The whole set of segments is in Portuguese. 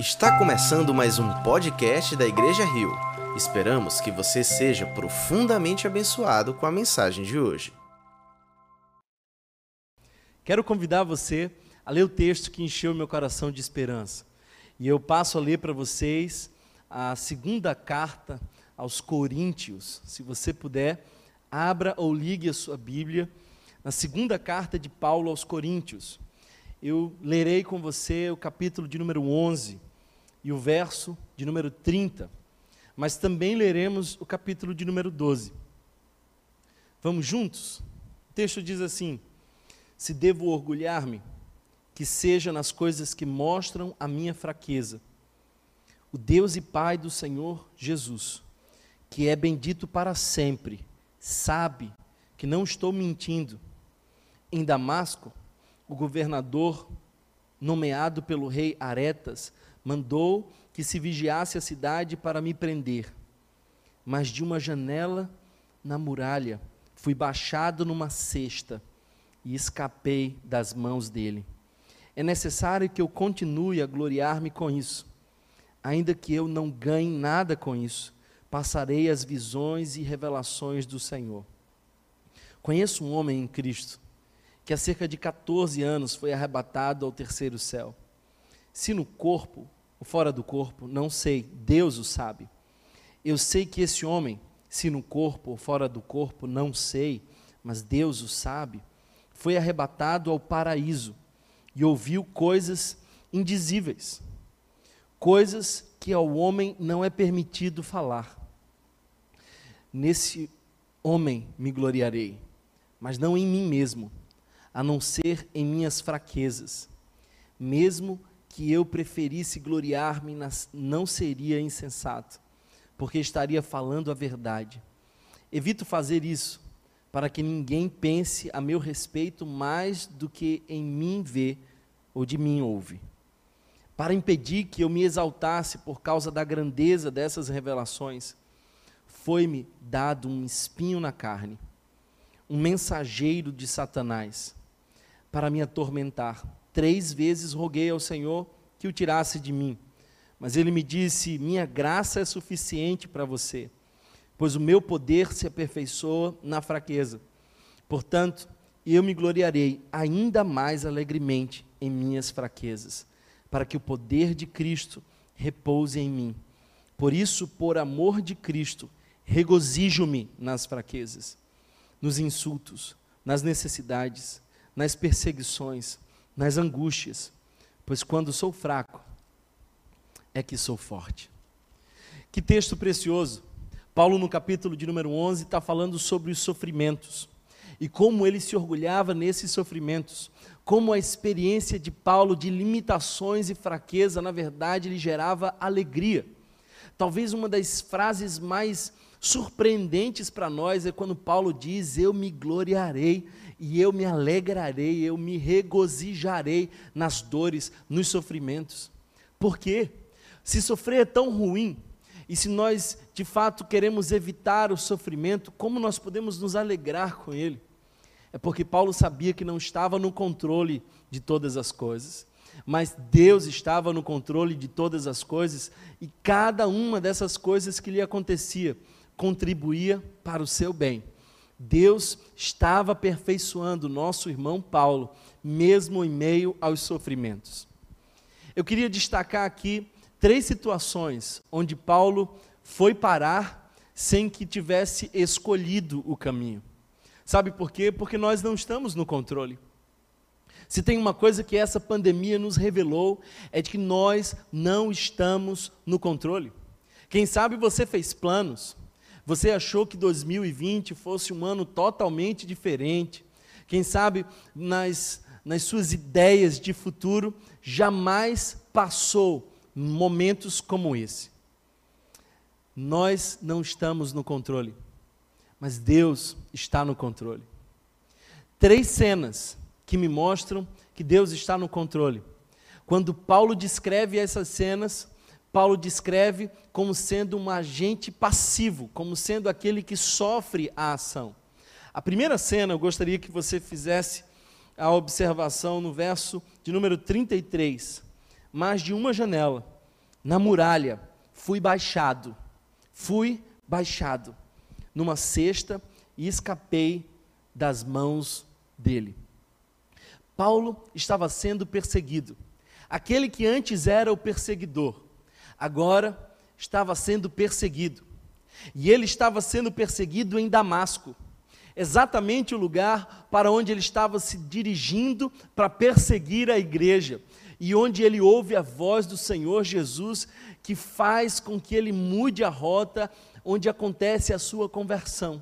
Está começando mais um podcast da Igreja Rio. Esperamos que você seja profundamente abençoado com a mensagem de hoje. Quero convidar você a ler o texto que encheu meu coração de esperança. E eu passo a ler para vocês a segunda carta aos Coríntios. Se você puder, abra ou ligue a sua Bíblia na segunda carta de Paulo aos Coríntios. Eu lerei com você o capítulo de número 11 e o verso de número 30, mas também leremos o capítulo de número 12. Vamos juntos? O texto diz assim: Se devo orgulhar-me, que seja nas coisas que mostram a minha fraqueza. O Deus e Pai do Senhor Jesus, que é bendito para sempre, sabe que não estou mentindo. Em Damasco, o governador, nomeado pelo rei Aretas, mandou que se vigiasse a cidade para me prender. Mas de uma janela na muralha fui baixado numa cesta e escapei das mãos dele. É necessário que eu continue a gloriar-me com isso. Ainda que eu não ganhe nada com isso, passarei as visões e revelações do Senhor. Conheço um homem em Cristo que há cerca de 14 anos foi arrebatado ao terceiro céu. Se no corpo ou fora do corpo, não sei, Deus o sabe. Eu sei que esse homem, se no corpo ou fora do corpo, não sei, mas Deus o sabe, foi arrebatado ao paraíso e ouviu coisas indizíveis, coisas que ao homem não é permitido falar. Nesse homem me gloriarei, mas não em mim mesmo a não ser em minhas fraquezas. Mesmo que eu preferisse gloriar-me, não seria insensato, porque estaria falando a verdade. Evito fazer isso, para que ninguém pense a meu respeito mais do que em mim vê ou de mim ouve. Para impedir que eu me exaltasse por causa da grandeza dessas revelações, foi-me dado um espinho na carne, um mensageiro de Satanás para me atormentar. Três vezes roguei ao Senhor que o tirasse de mim. Mas ele me disse: Minha graça é suficiente para você, pois o meu poder se aperfeiçoa na fraqueza. Portanto, eu me gloriarei ainda mais alegremente em minhas fraquezas, para que o poder de Cristo repouse em mim. Por isso, por amor de Cristo, regozijo-me nas fraquezas, nos insultos, nas necessidades nas perseguições, nas angústias, pois quando sou fraco, é que sou forte. Que texto precioso! Paulo, no capítulo de número 11, está falando sobre os sofrimentos e como ele se orgulhava nesses sofrimentos, como a experiência de Paulo de limitações e fraqueza, na verdade, lhe gerava alegria. Talvez uma das frases mais surpreendentes para nós é quando Paulo diz: Eu me gloriarei e eu me alegrarei, eu me regozijarei nas dores, nos sofrimentos. Por quê? Se sofrer é tão ruim, e se nós de fato queremos evitar o sofrimento, como nós podemos nos alegrar com ele? É porque Paulo sabia que não estava no controle de todas as coisas, mas Deus estava no controle de todas as coisas, e cada uma dessas coisas que lhe acontecia contribuía para o seu bem. Deus estava aperfeiçoando nosso irmão Paulo, mesmo em meio aos sofrimentos. Eu queria destacar aqui três situações onde Paulo foi parar sem que tivesse escolhido o caminho. Sabe por quê? Porque nós não estamos no controle. Se tem uma coisa que essa pandemia nos revelou, é de que nós não estamos no controle. Quem sabe você fez planos, você achou que 2020 fosse um ano totalmente diferente. Quem sabe nas, nas suas ideias de futuro jamais passou momentos como esse. Nós não estamos no controle, mas Deus está no controle. Três cenas que me mostram que Deus está no controle. Quando Paulo descreve essas cenas, Paulo descreve como sendo um agente passivo, como sendo aquele que sofre a ação. A primeira cena, eu gostaria que você fizesse a observação no verso de número 33. Mas de uma janela na muralha, fui baixado, fui baixado numa cesta e escapei das mãos dele. Paulo estava sendo perseguido. Aquele que antes era o perseguidor, agora estava sendo perseguido. E ele estava sendo perseguido em Damasco, exatamente o lugar para onde ele estava se dirigindo para perseguir a igreja, e onde ele ouve a voz do Senhor Jesus, que faz com que ele mude a rota onde acontece a sua conversão.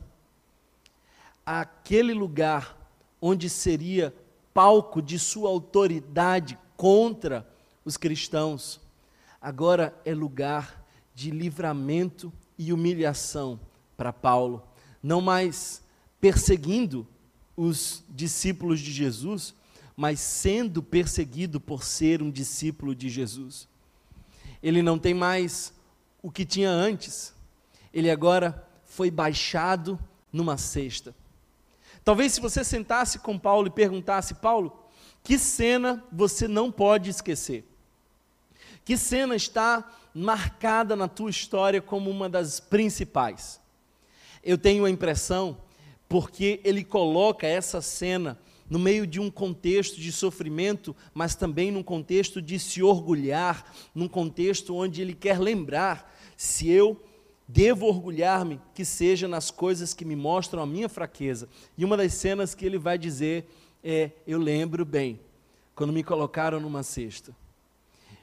Aquele lugar onde seria palco de sua autoridade contra os cristãos, agora é lugar de livramento e humilhação para Paulo. Não mais perseguindo os discípulos de Jesus, mas sendo perseguido por ser um discípulo de Jesus. Ele não tem mais o que tinha antes, ele agora foi baixado numa cesta. Talvez se você sentasse com Paulo e perguntasse, Paulo, que cena você não pode esquecer? Que cena está marcada na tua história como uma das principais? Eu tenho a impressão, porque ele coloca essa cena no meio de um contexto de sofrimento, mas também num contexto de se orgulhar, num contexto onde ele quer lembrar: se eu devo orgulhar-me, que seja nas coisas que me mostram a minha fraqueza. E uma das cenas que ele vai dizer é: Eu lembro bem, quando me colocaram numa cesta.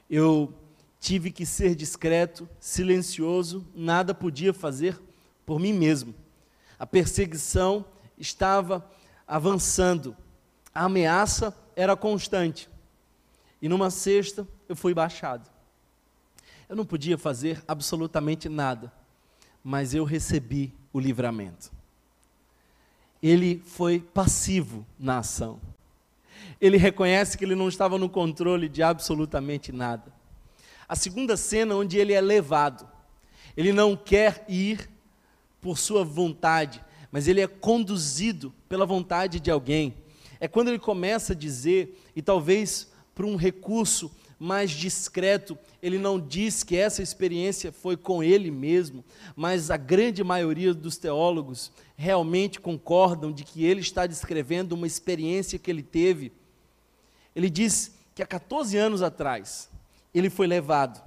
Eu tive que ser discreto, silencioso, nada podia fazer por mim mesmo. A perseguição estava avançando a ameaça era constante. E numa sexta eu fui baixado. Eu não podia fazer absolutamente nada, mas eu recebi o livramento. Ele foi passivo na ação. Ele reconhece que ele não estava no controle de absolutamente nada. A segunda cena, onde ele é levado, ele não quer ir por sua vontade, mas ele é conduzido pela vontade de alguém. É quando ele começa a dizer, e talvez por um recurso mais discreto, ele não diz que essa experiência foi com ele mesmo, mas a grande maioria dos teólogos realmente concordam de que ele está descrevendo uma experiência que ele teve. Ele diz que há 14 anos atrás, ele foi levado,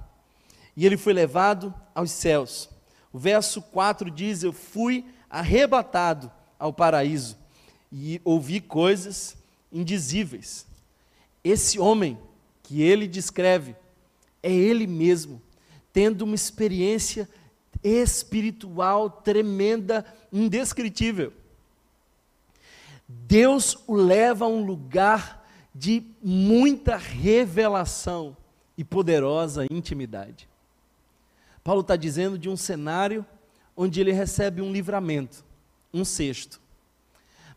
e ele foi levado aos céus. O verso 4 diz: Eu fui arrebatado ao paraíso e ouvi coisas indizíveis. Esse homem que ele descreve é ele mesmo, tendo uma experiência espiritual tremenda, indescritível. Deus o leva a um lugar de muita revelação e poderosa intimidade. Paulo está dizendo de um cenário onde ele recebe um livramento, um sexto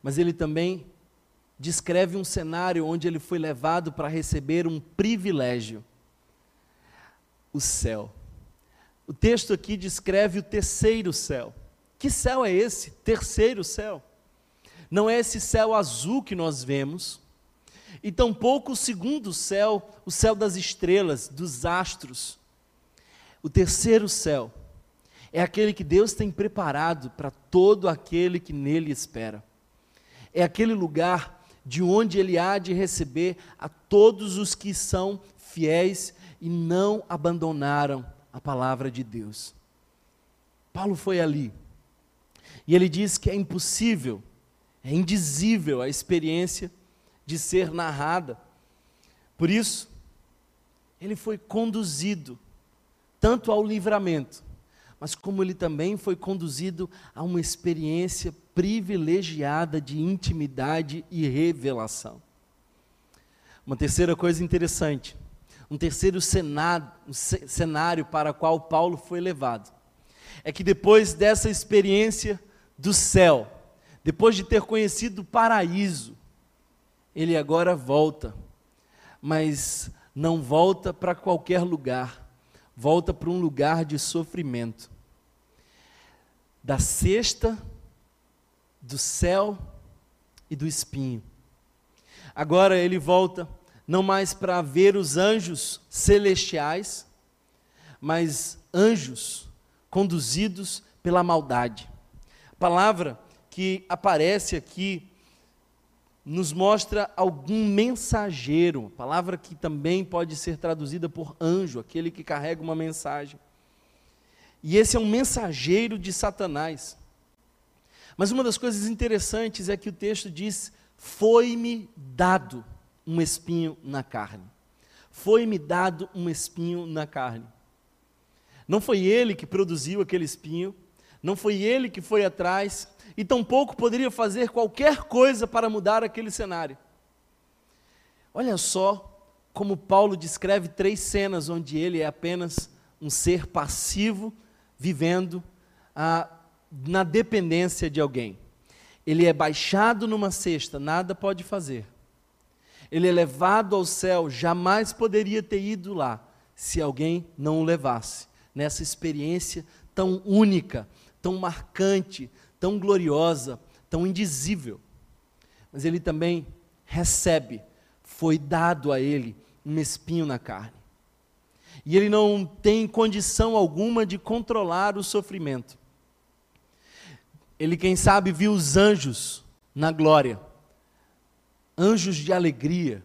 mas ele também descreve um cenário onde ele foi levado para receber um privilégio o céu. O texto aqui descreve o terceiro céu. Que céu é esse? Terceiro céu. Não é esse céu azul que nós vemos, e tampouco o segundo céu, o céu das estrelas, dos astros. O terceiro céu é aquele que Deus tem preparado para todo aquele que nele espera é aquele lugar de onde ele há de receber a todos os que são fiéis e não abandonaram a palavra de Deus. Paulo foi ali. E ele diz que é impossível, é indizível a experiência de ser narrada. Por isso, ele foi conduzido tanto ao livramento, mas como ele também foi conduzido a uma experiência privilegiada de intimidade e revelação. Uma terceira coisa interessante, um terceiro cenário, um cenário para o qual Paulo foi levado, é que depois dessa experiência do céu, depois de ter conhecido o paraíso, ele agora volta, mas não volta para qualquer lugar, volta para um lugar de sofrimento da cesta, do céu e do espinho. Agora ele volta não mais para ver os anjos celestiais, mas anjos conduzidos pela maldade. A palavra que aparece aqui nos mostra algum mensageiro, palavra que também pode ser traduzida por anjo, aquele que carrega uma mensagem. E esse é um mensageiro de Satanás. Mas uma das coisas interessantes é que o texto diz: Foi-me dado um espinho na carne. Foi-me dado um espinho na carne. Não foi ele que produziu aquele espinho, não foi ele que foi atrás, e tampouco poderia fazer qualquer coisa para mudar aquele cenário. Olha só como Paulo descreve três cenas onde ele é apenas um ser passivo, vivendo ah, na dependência de alguém. Ele é baixado numa cesta, nada pode fazer. Ele é levado ao céu, jamais poderia ter ido lá se alguém não o levasse. Nessa experiência tão única, tão marcante, tão gloriosa, tão indizível. Mas ele também recebe, foi dado a ele um espinho na carne. E ele não tem condição alguma de controlar o sofrimento. Ele, quem sabe, viu os anjos na glória, anjos de alegria,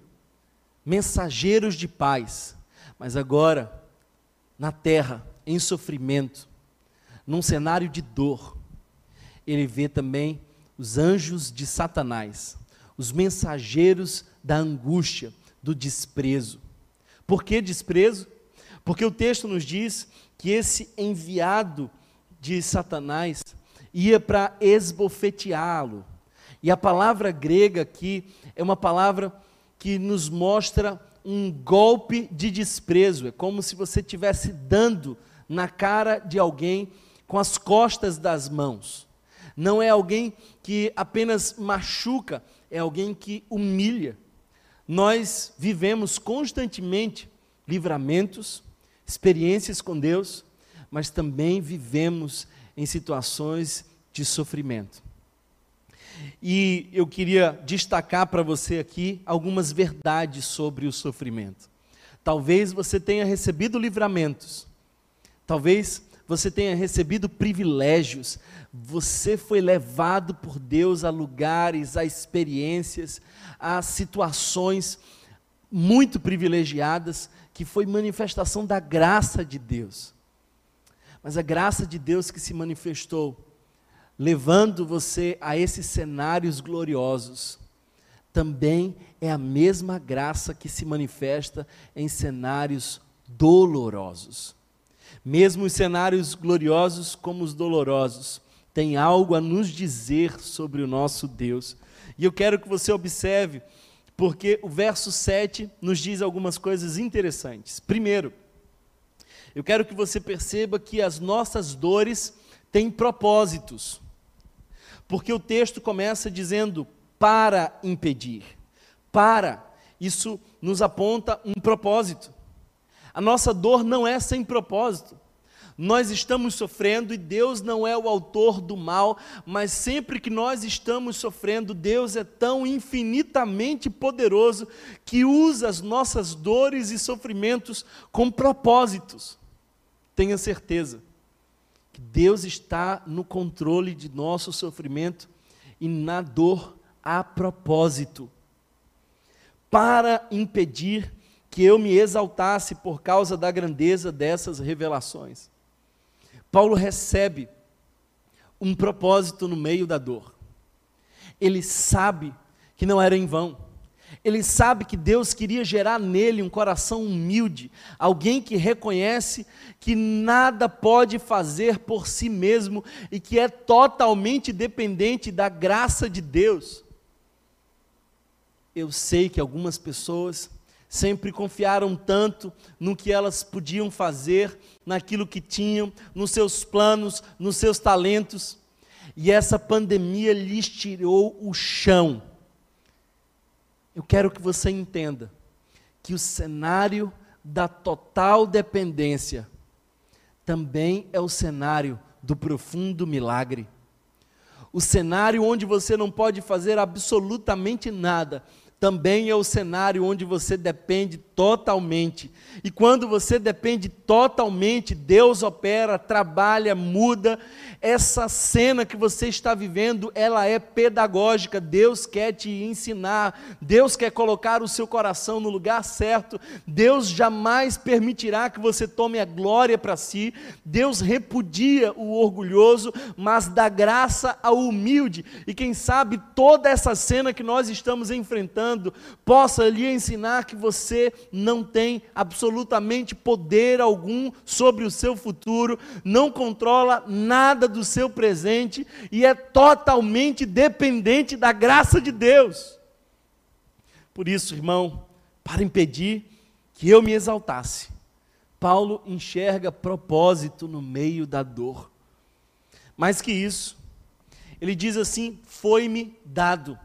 mensageiros de paz, mas agora, na terra, em sofrimento, num cenário de dor, ele vê também os anjos de Satanás, os mensageiros da angústia, do desprezo. Por que desprezo? Porque o texto nos diz que esse enviado de Satanás ia para esbofeteá-lo. E a palavra grega aqui é uma palavra que nos mostra um golpe de desprezo. É como se você estivesse dando na cara de alguém com as costas das mãos não é alguém que apenas machuca, é alguém que humilha. Nós vivemos constantemente livramentos, experiências com Deus, mas também vivemos em situações de sofrimento. E eu queria destacar para você aqui algumas verdades sobre o sofrimento. Talvez você tenha recebido livramentos, talvez você tenha recebido privilégios, você foi levado por Deus a lugares, a experiências, a situações muito privilegiadas, que foi manifestação da graça de Deus. Mas a graça de Deus que se manifestou, levando você a esses cenários gloriosos, também é a mesma graça que se manifesta em cenários dolorosos. Mesmo os cenários gloriosos como os dolorosos têm algo a nos dizer sobre o nosso Deus. E eu quero que você observe, porque o verso 7 nos diz algumas coisas interessantes. Primeiro, eu quero que você perceba que as nossas dores têm propósitos. Porque o texto começa dizendo para impedir. Para. Isso nos aponta um propósito. A nossa dor não é sem propósito. Nós estamos sofrendo e Deus não é o autor do mal, mas sempre que nós estamos sofrendo, Deus é tão infinitamente poderoso que usa as nossas dores e sofrimentos com propósitos. Tenha certeza que Deus está no controle de nosso sofrimento e na dor a propósito, para impedir que eu me exaltasse por causa da grandeza dessas revelações. Paulo recebe um propósito no meio da dor. Ele sabe que não era em vão. Ele sabe que Deus queria gerar nele um coração humilde, alguém que reconhece que nada pode fazer por si mesmo e que é totalmente dependente da graça de Deus. Eu sei que algumas pessoas sempre confiaram tanto no que elas podiam fazer, naquilo que tinham, nos seus planos, nos seus talentos, e essa pandemia lhes tirou o chão. Eu quero que você entenda que o cenário da total dependência também é o cenário do profundo milagre. O cenário onde você não pode fazer absolutamente nada, também é o cenário onde você depende totalmente. E quando você depende totalmente, Deus opera, trabalha, muda. Essa cena que você está vivendo, ela é pedagógica. Deus quer te ensinar, Deus quer colocar o seu coração no lugar certo. Deus jamais permitirá que você tome a glória para si. Deus repudia o orgulhoso, mas dá graça ao humilde. E quem sabe toda essa cena que nós estamos enfrentando possa lhe ensinar que você não tem absolutamente poder algum sobre o seu futuro, não controla nada do seu presente e é totalmente dependente da graça de Deus. Por isso, irmão, para impedir que eu me exaltasse, Paulo enxerga propósito no meio da dor. Mais que isso, ele diz assim: foi-me dado.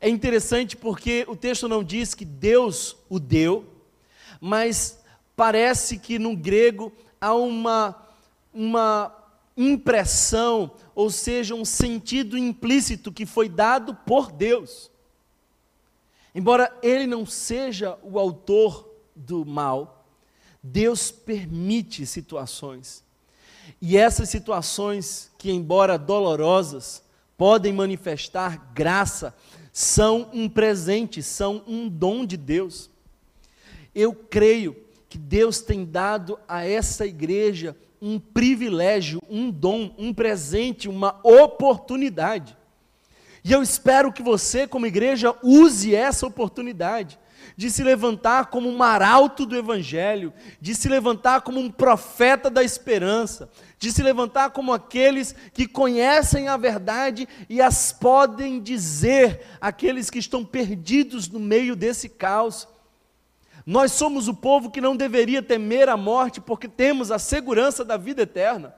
É interessante porque o texto não diz que Deus o deu, mas parece que no grego há uma, uma impressão, ou seja, um sentido implícito que foi dado por Deus. Embora ele não seja o autor do mal, Deus permite situações. E essas situações, que embora dolorosas, podem manifestar graça são um presente, são um dom de Deus. Eu creio que Deus tem dado a essa igreja um privilégio, um dom, um presente, uma oportunidade. E eu espero que você, como igreja, use essa oportunidade de se levantar como um arauto do Evangelho, de se levantar como um profeta da esperança, de se levantar como aqueles que conhecem a verdade e as podem dizer àqueles que estão perdidos no meio desse caos. Nós somos o povo que não deveria temer a morte porque temos a segurança da vida eterna.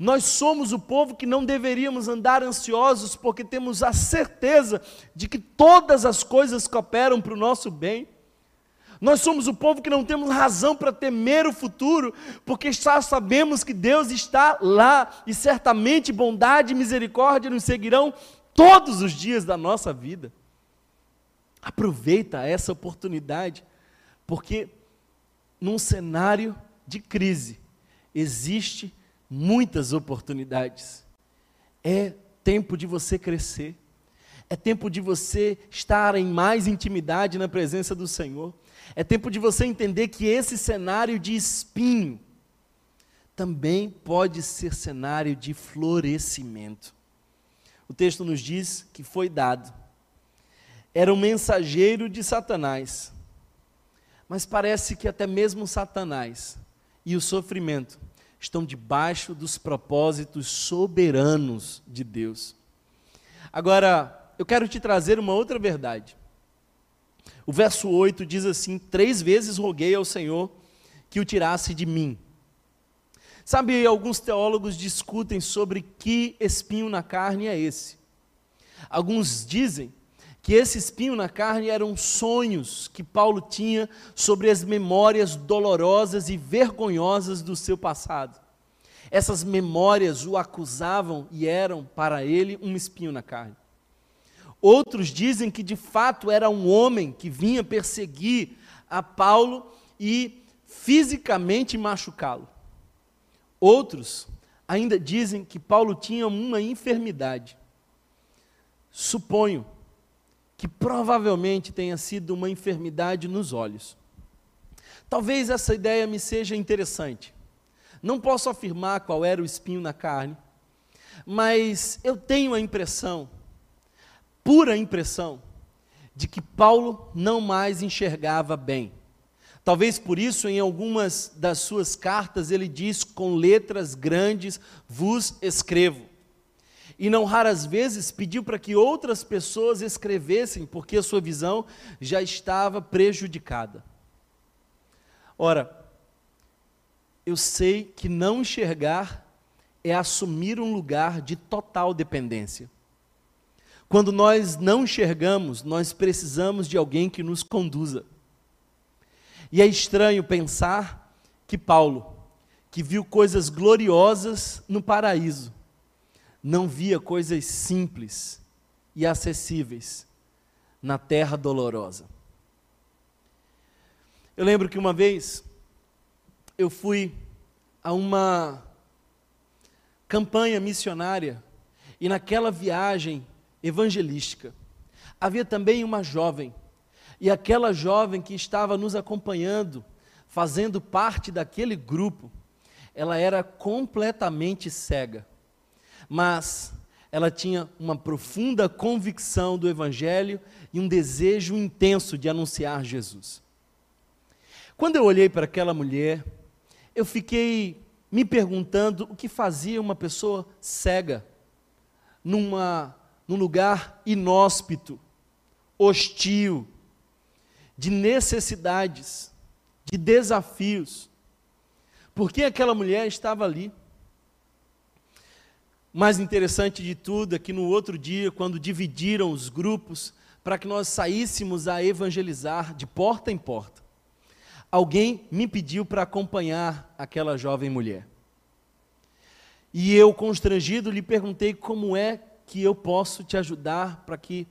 Nós somos o povo que não deveríamos andar ansiosos porque temos a certeza de que todas as coisas cooperam para o nosso bem. Nós somos o povo que não temos razão para temer o futuro, porque já sabemos que Deus está lá e certamente bondade e misericórdia nos seguirão todos os dias da nossa vida. Aproveita essa oportunidade, porque num cenário de crise existe muitas oportunidades. É tempo de você crescer. É tempo de você estar em mais intimidade na presença do Senhor. É tempo de você entender que esse cenário de espinho também pode ser cenário de florescimento. O texto nos diz que foi dado. Era um mensageiro de Satanás. Mas parece que até mesmo Satanás e o sofrimento estão debaixo dos propósitos soberanos de Deus. Agora, eu quero te trazer uma outra verdade. O verso 8 diz assim: Três vezes roguei ao Senhor que o tirasse de mim. Sabe, alguns teólogos discutem sobre que espinho na carne é esse. Alguns dizem que esse espinho na carne eram sonhos que Paulo tinha sobre as memórias dolorosas e vergonhosas do seu passado. Essas memórias o acusavam e eram para ele um espinho na carne. Outros dizem que de fato era um homem que vinha perseguir a Paulo e fisicamente machucá-lo. Outros ainda dizem que Paulo tinha uma enfermidade. Suponho que provavelmente tenha sido uma enfermidade nos olhos. Talvez essa ideia me seja interessante. Não posso afirmar qual era o espinho na carne, mas eu tenho a impressão pura impressão de que Paulo não mais enxergava bem. Talvez por isso, em algumas das suas cartas, ele diz com letras grandes: vos escrevo. E não raras vezes pediu para que outras pessoas escrevessem, porque a sua visão já estava prejudicada. Ora, eu sei que não enxergar é assumir um lugar de total dependência. Quando nós não enxergamos, nós precisamos de alguém que nos conduza. E é estranho pensar que Paulo, que viu coisas gloriosas no paraíso, não via coisas simples e acessíveis na terra dolorosa. Eu lembro que uma vez eu fui a uma campanha missionária e naquela viagem evangelística havia também uma jovem. E aquela jovem que estava nos acompanhando, fazendo parte daquele grupo, ela era completamente cega. Mas ela tinha uma profunda convicção do Evangelho e um desejo intenso de anunciar Jesus. Quando eu olhei para aquela mulher, eu fiquei me perguntando o que fazia uma pessoa cega numa, num lugar inóspito, hostil, de necessidades, de desafios. Por que aquela mulher estava ali? Mais interessante de tudo é que no outro dia, quando dividiram os grupos para que nós saíssemos a evangelizar de porta em porta, alguém me pediu para acompanhar aquela jovem mulher. E eu, constrangido, lhe perguntei como é que eu posso te ajudar para que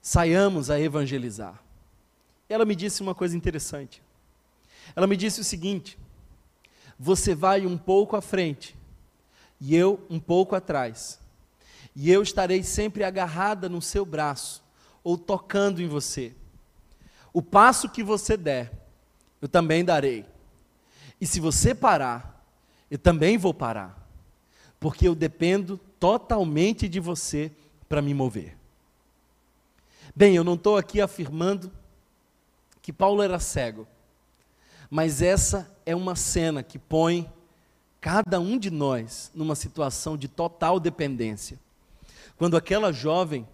saiamos a evangelizar. Ela me disse uma coisa interessante. Ela me disse o seguinte: você vai um pouco à frente e eu um pouco atrás. E eu estarei sempre agarrada no seu braço, ou tocando em você. O passo que você der, eu também darei. E se você parar, eu também vou parar. Porque eu dependo totalmente de você para me mover. Bem, eu não estou aqui afirmando que Paulo era cego, mas essa é uma cena que põe cada um de nós numa situação de total dependência. Quando aquela jovem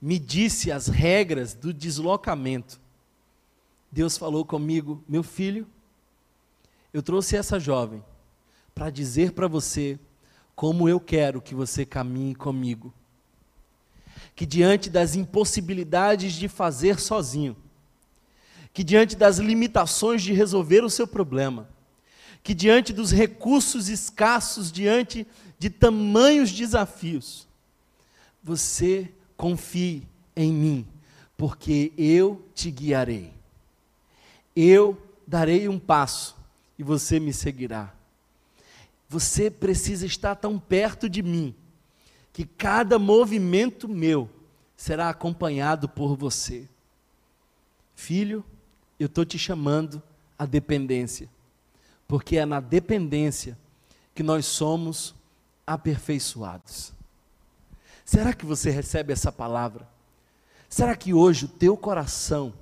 me disse as regras do deslocamento, Deus falou comigo, meu filho, eu trouxe essa jovem para dizer para você como eu quero que você caminhe comigo. Que diante das impossibilidades de fazer sozinho, que diante das limitações de resolver o seu problema, que diante dos recursos escassos, diante de tamanhos desafios, você confie em mim, porque eu te guiarei. Eu darei um passo e você me seguirá. Você precisa estar tão perto de mim que cada movimento meu será acompanhado por você. Filho, eu estou te chamando à dependência porque é na dependência que nós somos aperfeiçoados. Será que você recebe essa palavra? Será que hoje o teu coração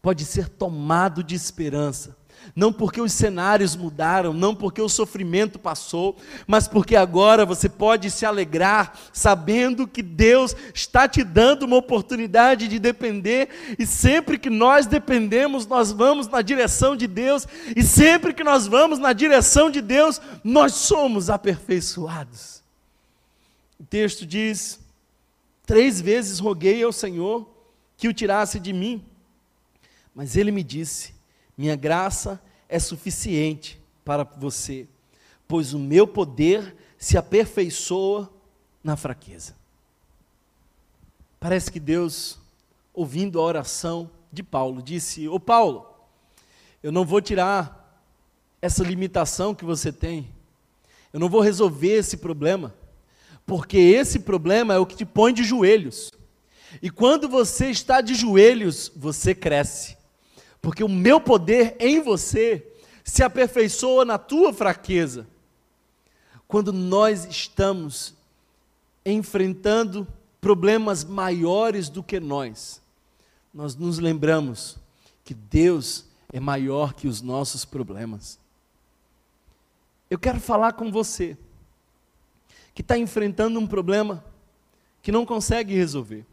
pode ser tomado de esperança não porque os cenários mudaram, não porque o sofrimento passou, mas porque agora você pode se alegrar sabendo que Deus está te dando uma oportunidade de depender, e sempre que nós dependemos, nós vamos na direção de Deus, e sempre que nós vamos na direção de Deus, nós somos aperfeiçoados. O texto diz: Três vezes roguei ao Senhor que o tirasse de mim, mas ele me disse: minha graça é suficiente para você, pois o meu poder se aperfeiçoa na fraqueza. Parece que Deus, ouvindo a oração de Paulo, disse: Ô Paulo, eu não vou tirar essa limitação que você tem, eu não vou resolver esse problema, porque esse problema é o que te põe de joelhos. E quando você está de joelhos, você cresce porque o meu poder em você se aperfeiçoa na tua fraqueza. Quando nós estamos enfrentando problemas maiores do que nós, nós nos lembramos que Deus é maior que os nossos problemas. Eu quero falar com você que está enfrentando um problema que não consegue resolver.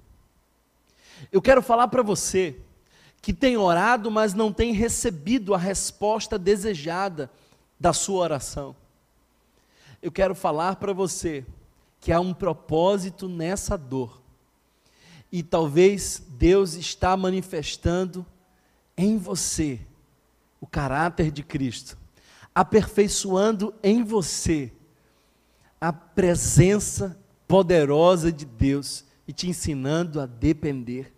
Eu quero falar para você que tem orado, mas não tem recebido a resposta desejada da sua oração. Eu quero falar para você que há um propósito nessa dor. E talvez Deus está manifestando em você o caráter de Cristo, aperfeiçoando em você a presença poderosa de Deus e te ensinando a depender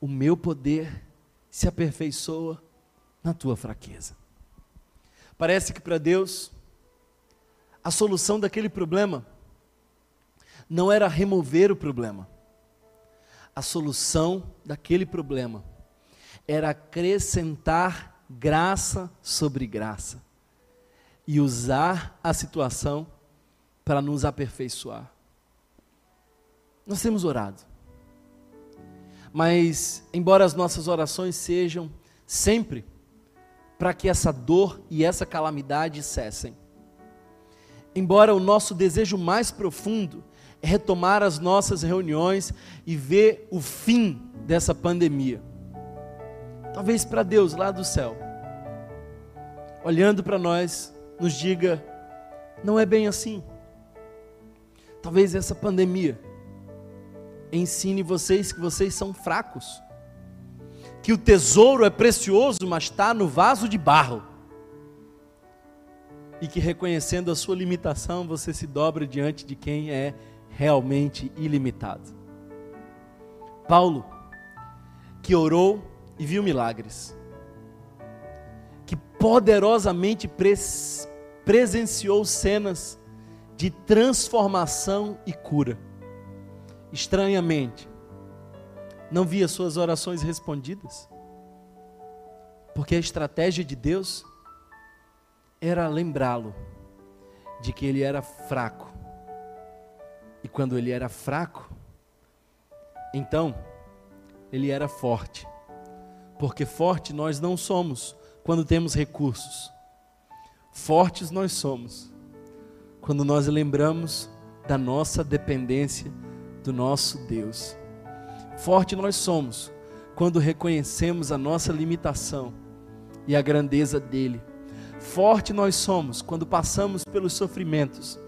o meu poder se aperfeiçoa na tua fraqueza. Parece que para Deus, a solução daquele problema não era remover o problema. A solução daquele problema era acrescentar graça sobre graça e usar a situação para nos aperfeiçoar. Nós temos orado. Mas, embora as nossas orações sejam sempre para que essa dor e essa calamidade cessem, embora o nosso desejo mais profundo é retomar as nossas reuniões e ver o fim dessa pandemia. Talvez para Deus lá do céu, olhando para nós, nos diga: não é bem assim. Talvez essa pandemia ensine vocês que vocês são fracos, que o tesouro é precioso, mas está no vaso de barro, e que reconhecendo a sua limitação, você se dobra diante de quem é realmente ilimitado. Paulo, que orou e viu milagres, que poderosamente pres presenciou cenas de transformação e cura estranhamente, não via suas orações respondidas? Porque a estratégia de Deus era lembrá-lo de que ele era fraco. E quando ele era fraco, então ele era forte. Porque forte nós não somos quando temos recursos. Fortes nós somos quando nós lembramos da nossa dependência do nosso Deus. Forte nós somos quando reconhecemos a nossa limitação e a grandeza dele. Forte nós somos quando passamos pelos sofrimentos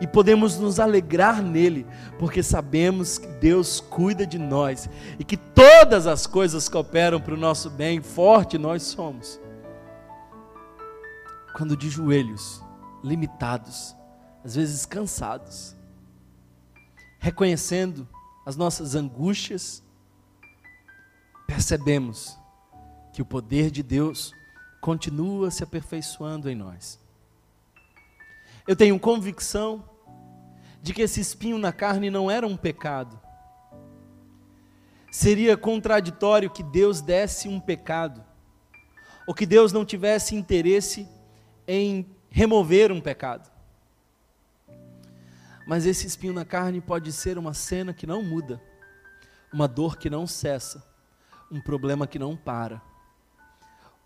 e podemos nos alegrar nele, porque sabemos que Deus cuida de nós e que todas as coisas cooperam para o nosso bem. Forte nós somos quando de joelhos, limitados, às vezes cansados, reconhecendo as nossas angústias, percebemos que o poder de Deus continua se aperfeiçoando em nós. Eu tenho convicção de que esse espinho na carne não era um pecado. Seria contraditório que Deus desse um pecado, ou que Deus não tivesse interesse em remover um pecado. Mas esse espinho na carne pode ser uma cena que não muda, uma dor que não cessa, um problema que não para.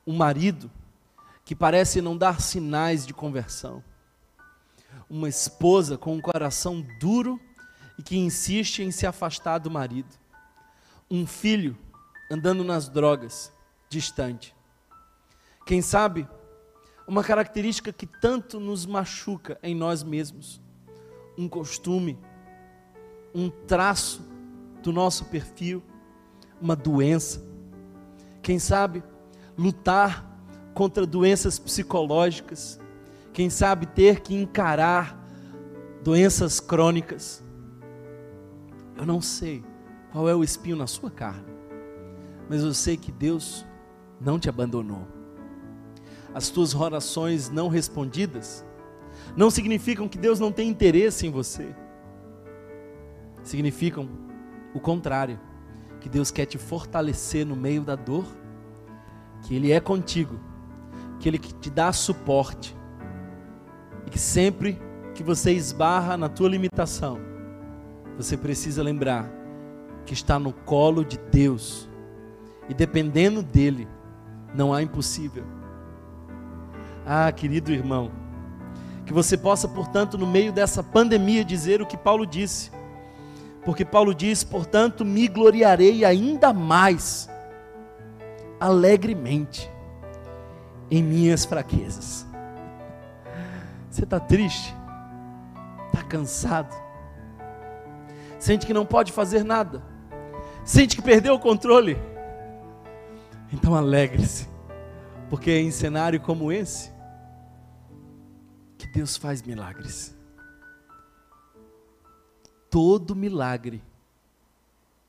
Um marido que parece não dar sinais de conversão. Uma esposa com um coração duro e que insiste em se afastar do marido. Um filho andando nas drogas, distante. Quem sabe, uma característica que tanto nos machuca em nós mesmos um costume, um traço do nosso perfil, uma doença. Quem sabe lutar contra doenças psicológicas, quem sabe ter que encarar doenças crônicas. Eu não sei qual é o espinho na sua carne, mas eu sei que Deus não te abandonou. As tuas orações não respondidas não significam que Deus não tem interesse em você. Significam o contrário, que Deus quer te fortalecer no meio da dor, que Ele é contigo, que Ele te dá suporte, e que sempre que você esbarra na tua limitação, você precisa lembrar que está no colo de Deus, e dependendo dEle, não há impossível. Ah, querido irmão, que você possa, portanto, no meio dessa pandemia, dizer o que Paulo disse. Porque Paulo diz: portanto, me gloriarei ainda mais, alegremente, em minhas fraquezas. Você está triste? Está cansado? Sente que não pode fazer nada? Sente que perdeu o controle? Então alegre-se, porque em cenário como esse, Deus faz milagres. Todo milagre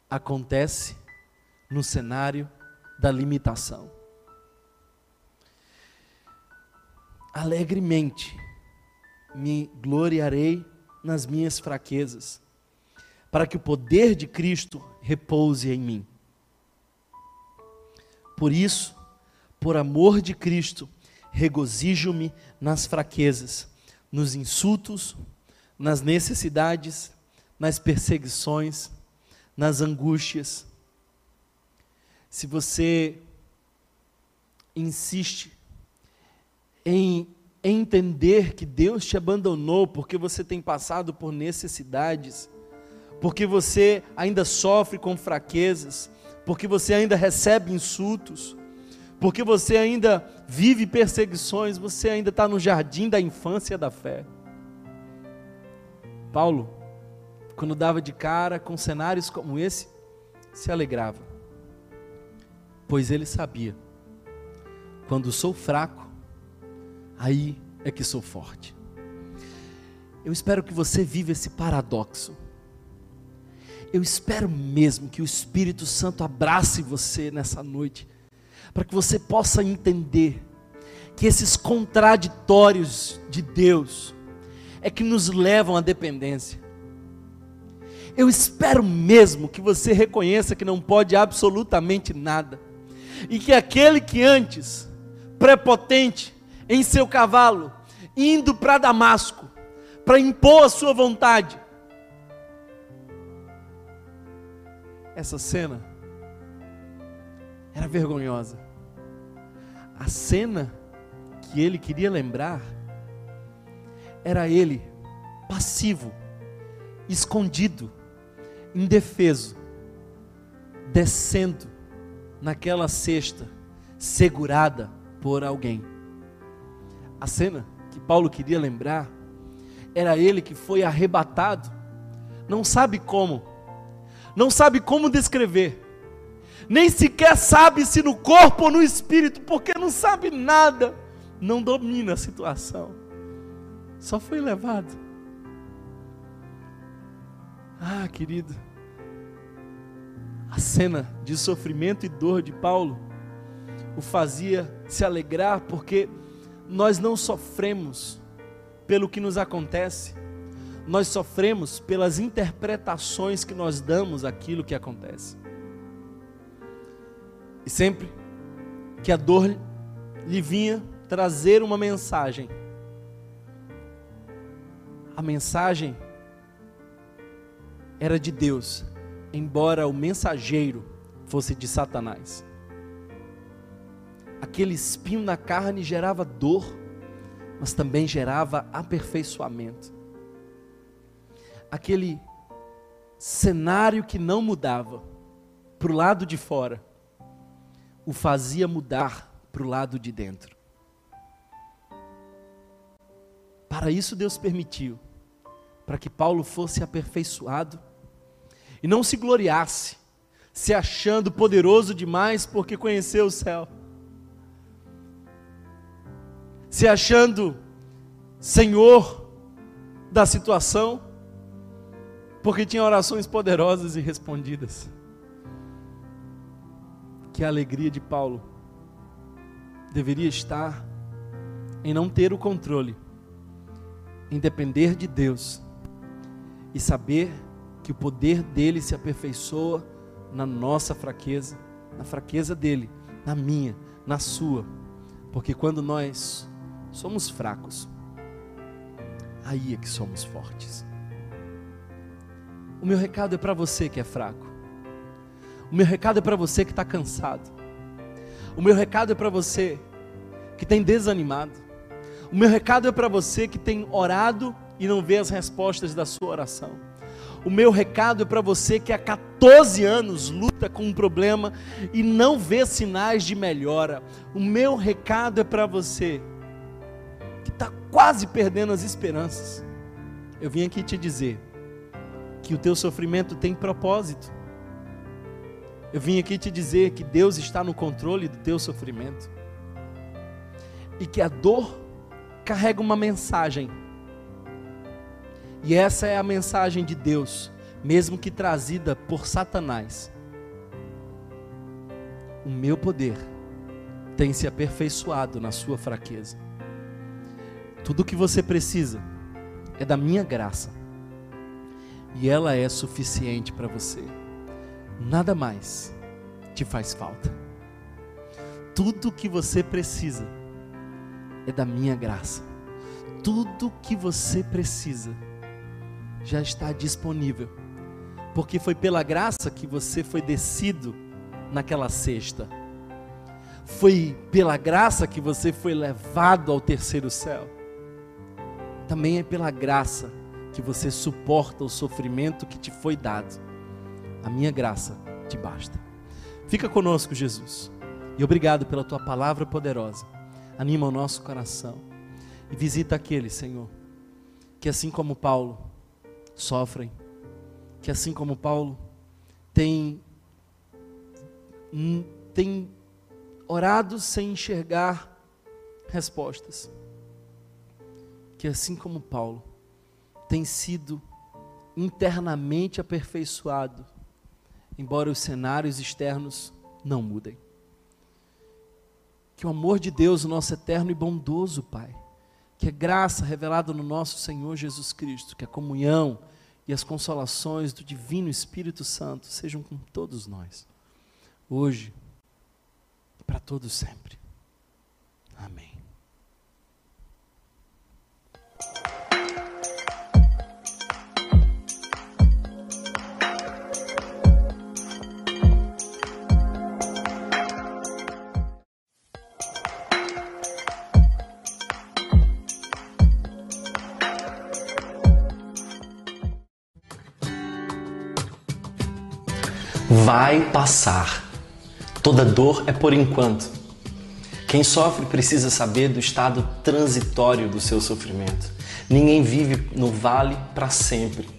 acontece no cenário da limitação. Alegremente me gloriarei nas minhas fraquezas, para que o poder de Cristo repouse em mim. Por isso, por amor de Cristo, regozijo-me nas fraquezas, nos insultos, nas necessidades, nas perseguições, nas angústias. Se você insiste em entender que Deus te abandonou porque você tem passado por necessidades, porque você ainda sofre com fraquezas, porque você ainda recebe insultos, porque você ainda vive perseguições, você ainda está no jardim da infância da fé. Paulo, quando dava de cara com cenários como esse, se alegrava, pois ele sabia: quando sou fraco, aí é que sou forte. Eu espero que você viva esse paradoxo. Eu espero mesmo que o Espírito Santo abrace você nessa noite, para que você possa entender que esses contraditórios de Deus é que nos levam à dependência. Eu espero mesmo que você reconheça que não pode absolutamente nada, e que aquele que antes, prepotente, em seu cavalo, indo para Damasco, para impor a sua vontade. Essa cena era vergonhosa. A cena que ele queria lembrar era ele passivo, escondido, indefeso, descendo naquela cesta, segurada por alguém. A cena que Paulo queria lembrar era ele que foi arrebatado, não sabe como, não sabe como descrever, nem sequer sabe se no corpo ou no espírito, porque não sabe nada, não domina a situação, só foi levado. Ah, querido, a cena de sofrimento e dor de Paulo o fazia se alegrar porque nós não sofremos pelo que nos acontece, nós sofremos pelas interpretações que nós damos àquilo que acontece. E sempre que a dor lhe vinha trazer uma mensagem, a mensagem era de Deus, embora o mensageiro fosse de Satanás aquele espinho na carne gerava dor, mas também gerava aperfeiçoamento. Aquele cenário que não mudava para o lado de fora, o fazia mudar para o lado de dentro. Para isso Deus permitiu, para que Paulo fosse aperfeiçoado e não se gloriasse, se achando poderoso demais porque conheceu o céu se achando senhor da situação, porque tinha orações poderosas e respondidas. Que a alegria de Paulo deveria estar em não ter o controle, em depender de Deus e saber que o poder dele se aperfeiçoa na nossa fraqueza, na fraqueza dele, na minha, na sua. Porque quando nós somos fracos, aí é que somos fortes. O meu recado é para você que é fraco. O meu recado é para você que está cansado. O meu recado é para você que tem desanimado. O meu recado é para você que tem orado e não vê as respostas da sua oração. O meu recado é para você que há 14 anos luta com um problema e não vê sinais de melhora. O meu recado é para você que está quase perdendo as esperanças, eu vim aqui te dizer que o teu sofrimento tem propósito. Eu vim aqui te dizer que Deus está no controle do teu sofrimento. E que a dor carrega uma mensagem. E essa é a mensagem de Deus, mesmo que trazida por Satanás. o meu poder tem se aperfeiçoado na sua fraqueza. Tudo o que você precisa é da minha graça. E ela é suficiente para você. Nada mais te faz falta. Tudo que você precisa é da minha graça. Tudo que você precisa já está disponível. Porque foi pela graça que você foi descido naquela cesta. Foi pela graça que você foi levado ao terceiro céu. Também é pela graça que você suporta o sofrimento que te foi dado. A minha graça te basta. Fica conosco, Jesus. E obrigado pela tua palavra poderosa. Anima o nosso coração. E visita aqueles, Senhor, que assim como Paulo sofrem, que assim como Paulo tem tem orado sem enxergar respostas. Que assim como Paulo tem sido internamente aperfeiçoado, embora os cenários externos não mudem. Que o amor de Deus, o nosso eterno e bondoso Pai, que a graça revelada no nosso Senhor Jesus Cristo, que a comunhão e as consolações do Divino Espírito Santo sejam com todos nós hoje e para todos sempre. Amém. Vai passar. Toda dor é por enquanto. Quem sofre precisa saber do estado transitório do seu sofrimento. Ninguém vive no vale para sempre.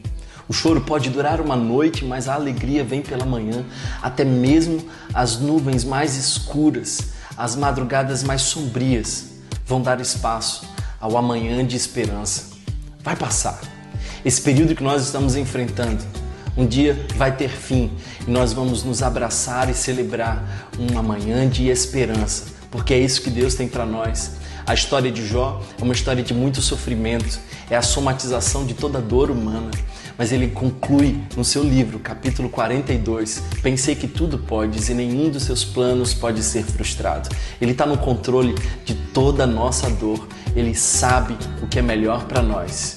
O choro pode durar uma noite, mas a alegria vem pela manhã. Até mesmo as nuvens mais escuras, as madrugadas mais sombrias vão dar espaço ao amanhã de esperança. Vai passar. Esse período que nós estamos enfrentando um dia vai ter fim e nós vamos nos abraçar e celebrar uma manhã de esperança, porque é isso que Deus tem para nós. A história de Jó é uma história de muito sofrimento, é a somatização de toda dor humana. Mas ele conclui no seu livro, capítulo 42, pensei que tudo podes e nenhum dos seus planos pode ser frustrado. Ele está no controle de toda a nossa dor, ele sabe o que é melhor para nós.